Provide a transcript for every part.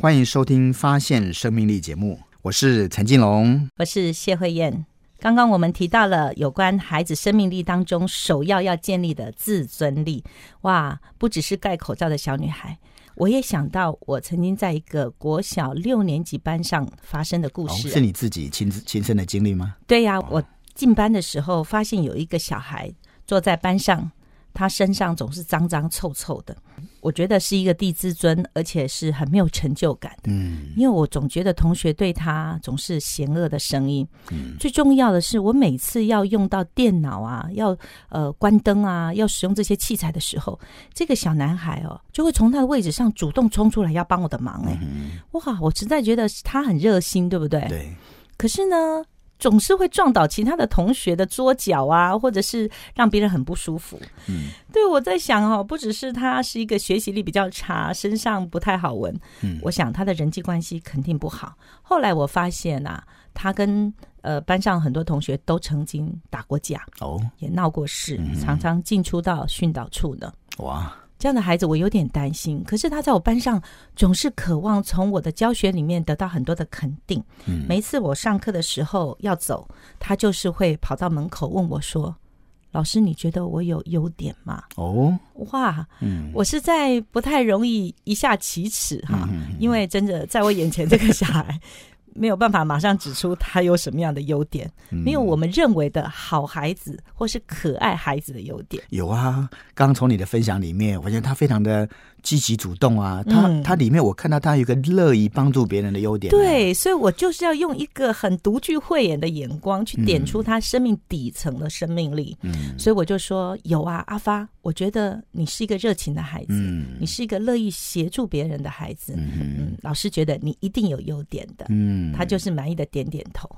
欢迎收听《发现生命力》节目，我是陈金龙，我是谢慧燕。刚刚我们提到了有关孩子生命力当中首要要建立的自尊力，哇，不只是戴口罩的小女孩，我也想到我曾经在一个国小六年级班上发生的故事，是你自己亲自亲身的经历吗？对呀，我进班的时候发现有一个小孩坐在班上。他身上总是脏脏臭臭的，我觉得是一个低自尊，而且是很没有成就感的。嗯，因为我总觉得同学对他总是嫌恶的声音。嗯，最重要的是，我每次要用到电脑啊，要呃关灯啊，要使用这些器材的时候，这个小男孩哦，就会从他的位置上主动冲出来要帮我的忙。哎，哇，我实在觉得他很热心，对不对？对。可是呢？总是会撞倒其他的同学的桌角啊，或者是让别人很不舒服。嗯，对我在想哦，不只是他是一个学习力比较差，身上不太好闻。嗯，我想他的人际关系肯定不好。后来我发现啊，他跟呃班上很多同学都曾经打过架，哦，也闹过事，常常进出到训导处呢。哇！这样的孩子我有点担心，可是他在我班上总是渴望从我的教学里面得到很多的肯定。嗯，每一次我上课的时候要走，他就是会跑到门口问我说：“老师，你觉得我有优点吗？”哦，哇，嗯，我实在不太容易一下启齿哈，因为真的在我眼前这个小孩。没有办法马上指出他有什么样的优点，没有我们认为的好孩子或是可爱孩子的优点。有啊，刚从你的分享里面，我觉得他非常的。积极主动啊，他他里面我看到他有一个乐意帮助别人的优点。对，所以我就是要用一个很独具慧眼的眼光去点出他生命底层的生命力。嗯，所以我就说有啊，阿发，我觉得你是一个热情的孩子，你是一个乐意协助别人的孩子。嗯，老师觉得你一定有优点的。嗯，他就是满意的点点头。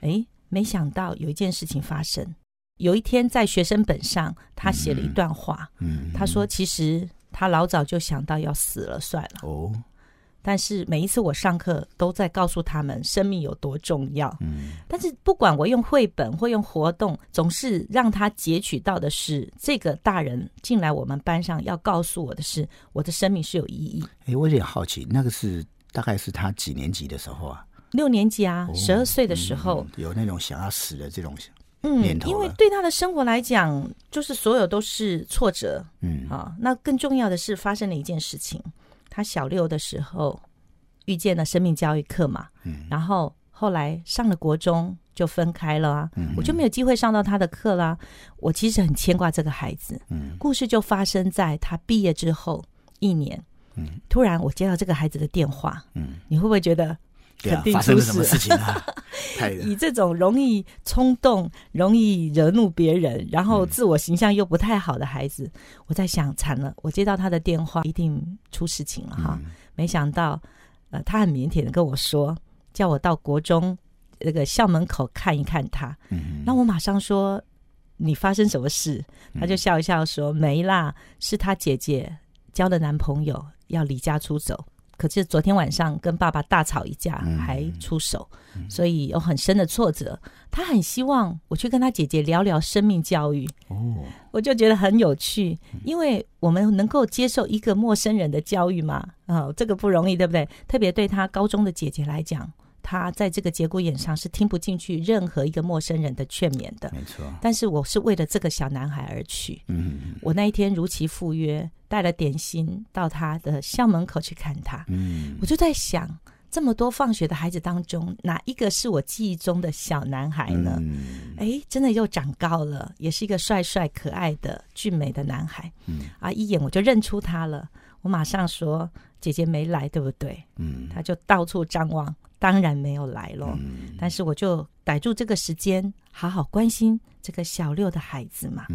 哎，没想到有一件事情发生。有一天在学生本上，他写了一段话。嗯，他说其实。他老早就想到要死了算了哦，但是每一次我上课都在告诉他们生命有多重要。嗯，但是不管我用绘本或用活动，总是让他截取到的是这个大人进来我们班上要告诉我的是我的生命是有意义。哎，我有点好奇，那个是大概是他几年级的时候啊？六年级啊，十二岁的时候有那种想要死的这种。嗯，因为对他的生活来讲，就是所有都是挫折。嗯啊，那更重要的是发生了一件事情。他小六的时候遇见了生命教育课嘛，嗯，然后后来上了国中就分开了啊，嗯我就没有机会上到他的课啦。我其实很牵挂这个孩子。嗯，故事就发生在他毕业之后一年。嗯，突然我接到这个孩子的电话。嗯，你会不会觉得？肯定发生了什么事情啊？以这种容易冲动、容易惹怒别人，然后自我形象又不太好的孩子，我在想，惨了，我接到他的电话，一定出事情了哈。没想到，呃，他很腼腆的跟我说，叫我到国中那个校门口看一看他。嗯，那我马上说，你发生什么事？他就笑一笑说，没啦，是他姐姐交了男朋友要离家出走。可是昨天晚上跟爸爸大吵一架，还出手，所以有很深的挫折。他很希望我去跟他姐姐聊聊生命教育。哦，我就觉得很有趣，因为我们能够接受一个陌生人的教育嘛，啊，这个不容易，对不对？特别对他高中的姐姐来讲。他在这个节骨眼上是听不进去任何一个陌生人的劝勉的，没错。但是我是为了这个小男孩而去。嗯，我那一天如期赴约，带了点心到他的校门口去看他。嗯，我就在想，这么多放学的孩子当中，哪一个是我记忆中的小男孩呢？哎，真的又长高了，也是一个帅帅可爱的俊美的男孩。嗯，啊，一眼我就认出他了。我马上说：“姐姐没来，对不对？”嗯，他就到处张望。当然没有来咯，但是我就逮住这个时间，好好关心这个小六的孩子嘛。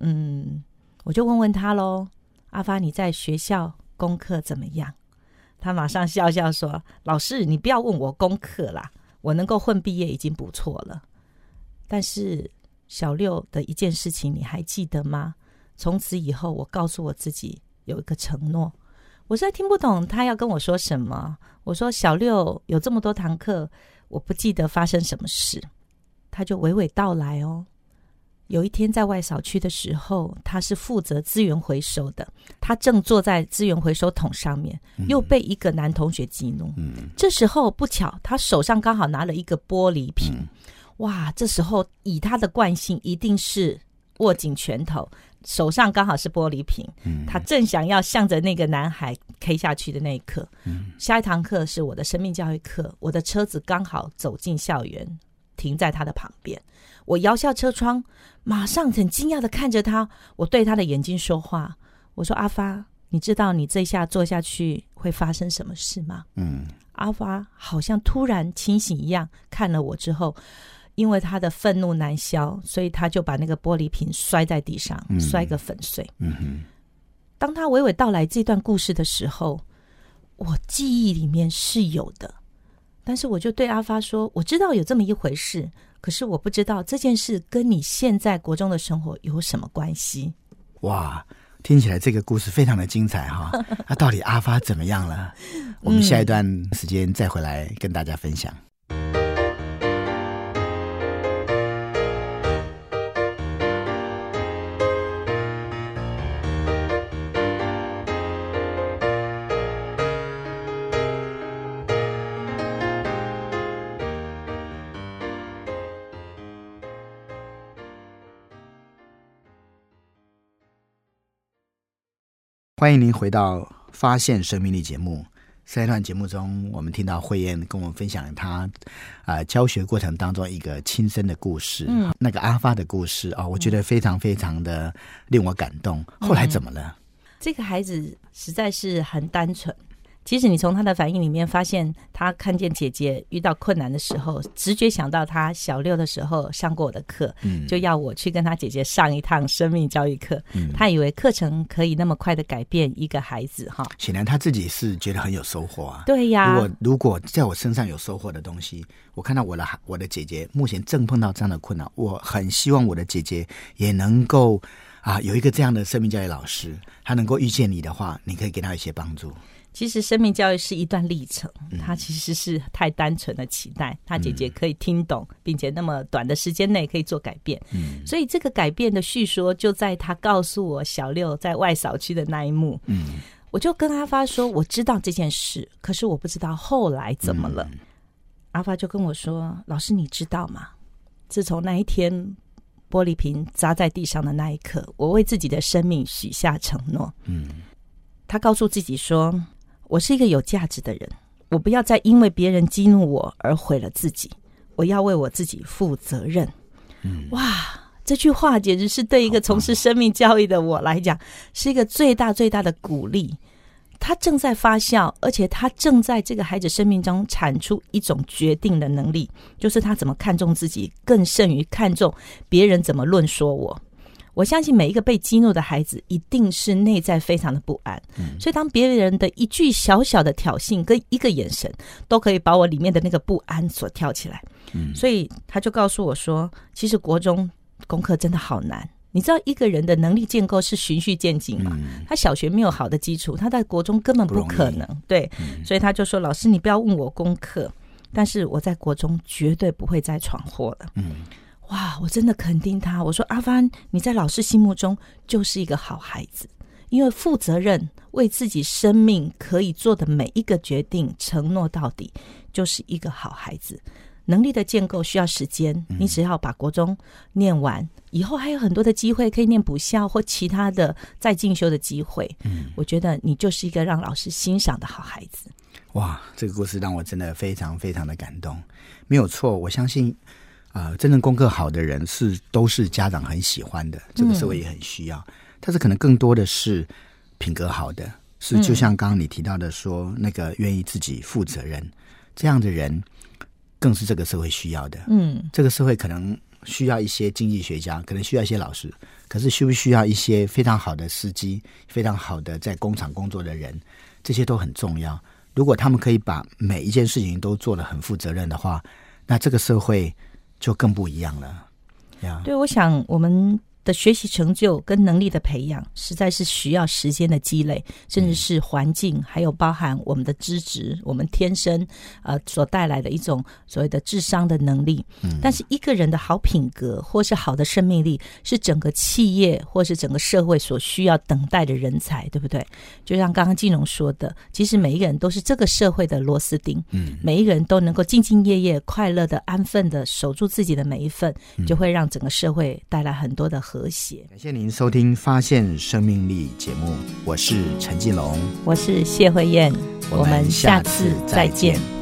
嗯，我就问问他喽，阿发你在学校功课怎么样？他马上笑笑说：“老师，你不要问我功课啦，我能够混毕业已经不错了。但是小六的一件事情你还记得吗？从此以后，我告诉我自己有一个承诺。”我实在听不懂他要跟我说什么。我说小六有这么多堂课，我不记得发生什么事。他就娓娓道来哦，有一天在外扫区的时候，他是负责资源回收的，他正坐在资源回收桶上面，又被一个男同学激怒。嗯，这时候不巧，他手上刚好拿了一个玻璃瓶。哇，这时候以他的惯性，一定是握紧拳头，手上刚好是玻璃瓶。嗯，他正想要向着那个男孩 K 下去的那一刻，嗯，下一堂课是我的生命教育课，我的车子刚好走进校园，停在他的旁边。我摇下车窗，马上很惊讶的看着他。我对他的眼睛说话，我说：“阿发，你知道你这下坐下去会发生什么事吗？”嗯，阿发好像突然清醒一样，看了我之后，因为他的愤怒难消，所以他就把那个玻璃瓶摔在地上，摔个粉碎。嗯哼，当他娓娓道来这段故事的时候，我记忆里面是有的，但是我就对阿发说：“我知道有这么一回事。”可是我不知道这件事跟你现在国中的生活有什么关系？哇，听起来这个故事非常的精彩哈！那到底阿发怎么样了？我们下一段时间再回来跟大家分享。欢迎您回到《发现生命力》节目。上一段节目中，我们听到慧燕跟我们分享她啊教学过程当中一个亲身的故事，嗯，那个阿发的故事啊，我觉得非常非常的令我感动。后来怎么了？这个孩子实在是很单纯。其实你从他的反应里面发现，他看见姐姐遇到困难的时候，直觉想到他小六的时候上过我的课，就要我去跟他姐姐上一趟生命教育课。他以为课程可以那么快的改变一个孩子哈。显然他自己是觉得很有收获啊。对呀。如果如果在我身上有收获的东西，我看到我的我的姐姐目前正碰到这样的困难，我很希望我的姐姐也能够啊有一个这样的生命教育老师，他能够遇见你的话，你可以给他一些帮助。其实生命教育是一段历程，他其实是太单纯的期待他姐姐可以听懂，并且那么短的时间内可以做改变。嗯，所以这个改变的叙说就在他告诉我小六在外扫区的那一幕。嗯，我就跟阿发说，我知道这件事，可是我不知道后来怎么了。阿发就跟我说：“老师，你知道吗？自从那一天玻璃瓶砸在地上的那一刻，我为自己的生命许下承诺。”嗯，他告诉自己说。我是一个有价值的人，我不要再因为别人激怒我而毁了自己。我要为我自己负责任。嗯，哇，这句话简直是对一个从事生命教育的我来讲，是一个最大最大的鼓励。他正在发酵，而且他正在这个孩子生命中产出一种决定的能力，就是他怎么看重自己，更胜于看重别人怎么论说我。我相信每一个被激怒的孩子，一定是内在非常的不安。所以，当别人的一句小小的挑衅跟一个眼神，都可以把我里面的那个不安所跳起来。所以，他就告诉我说：“其实国中功课真的好难。你知道，一个人的能力建构是循序渐进嘛？他小学没有好的基础，他在国中根本不可能。对，所以他就说：‘老师，你不要问我功课，但是我在国中绝对不会再闯祸了。’嗯。”哇！我真的肯定他。我说阿帆，你在老师心目中就是一个好孩子，因为负责任，为自己生命可以做的每一个决定承诺到底，就是一个好孩子。能力的建构需要时间，你只要把国中念完，以后还有很多的机会可以念补校或其他的再进修的机会。嗯，我觉得你就是一个让老师欣赏的好孩子。哇，这个故事让我真的非常非常的感动。没有错，我相信。啊，真正功课好的人是都是家长很喜欢的，这个社会也很需要。但是可能更多的是品格好的，是就像刚刚你提到的说，那个愿意自己负责任这样的人，更是这个社会需要的。嗯，这个社会可能需要一些经济学家，可能需要一些老师，可是需不需要一些非常好的司机，非常好的在工厂工作的人，这些都很重要。如果他们可以把每一件事情都做得很负责任的话，那这个社会。就更不一样了，对，我想我们的学习成就跟能力的培养，实在是需要时间的积累，甚至是环境，还有包含我们的资质，我们天生呃所带来的一种所谓的智商的能力。嗯，但是一个人的好品格或是好的生命力，是整个企业或是整个社会所需要等待的人才，对不对？就像刚刚金融说的，其实每一个人都是这个社会的螺丝钉。嗯，每一个人都能够兢兢业业、快乐的、安分的守住自己的每一份，就会让整个社会带来很多的和谐。感谢您收听《发现生命力》节目，我是陈继龙，我是谢慧燕，我们下次再见。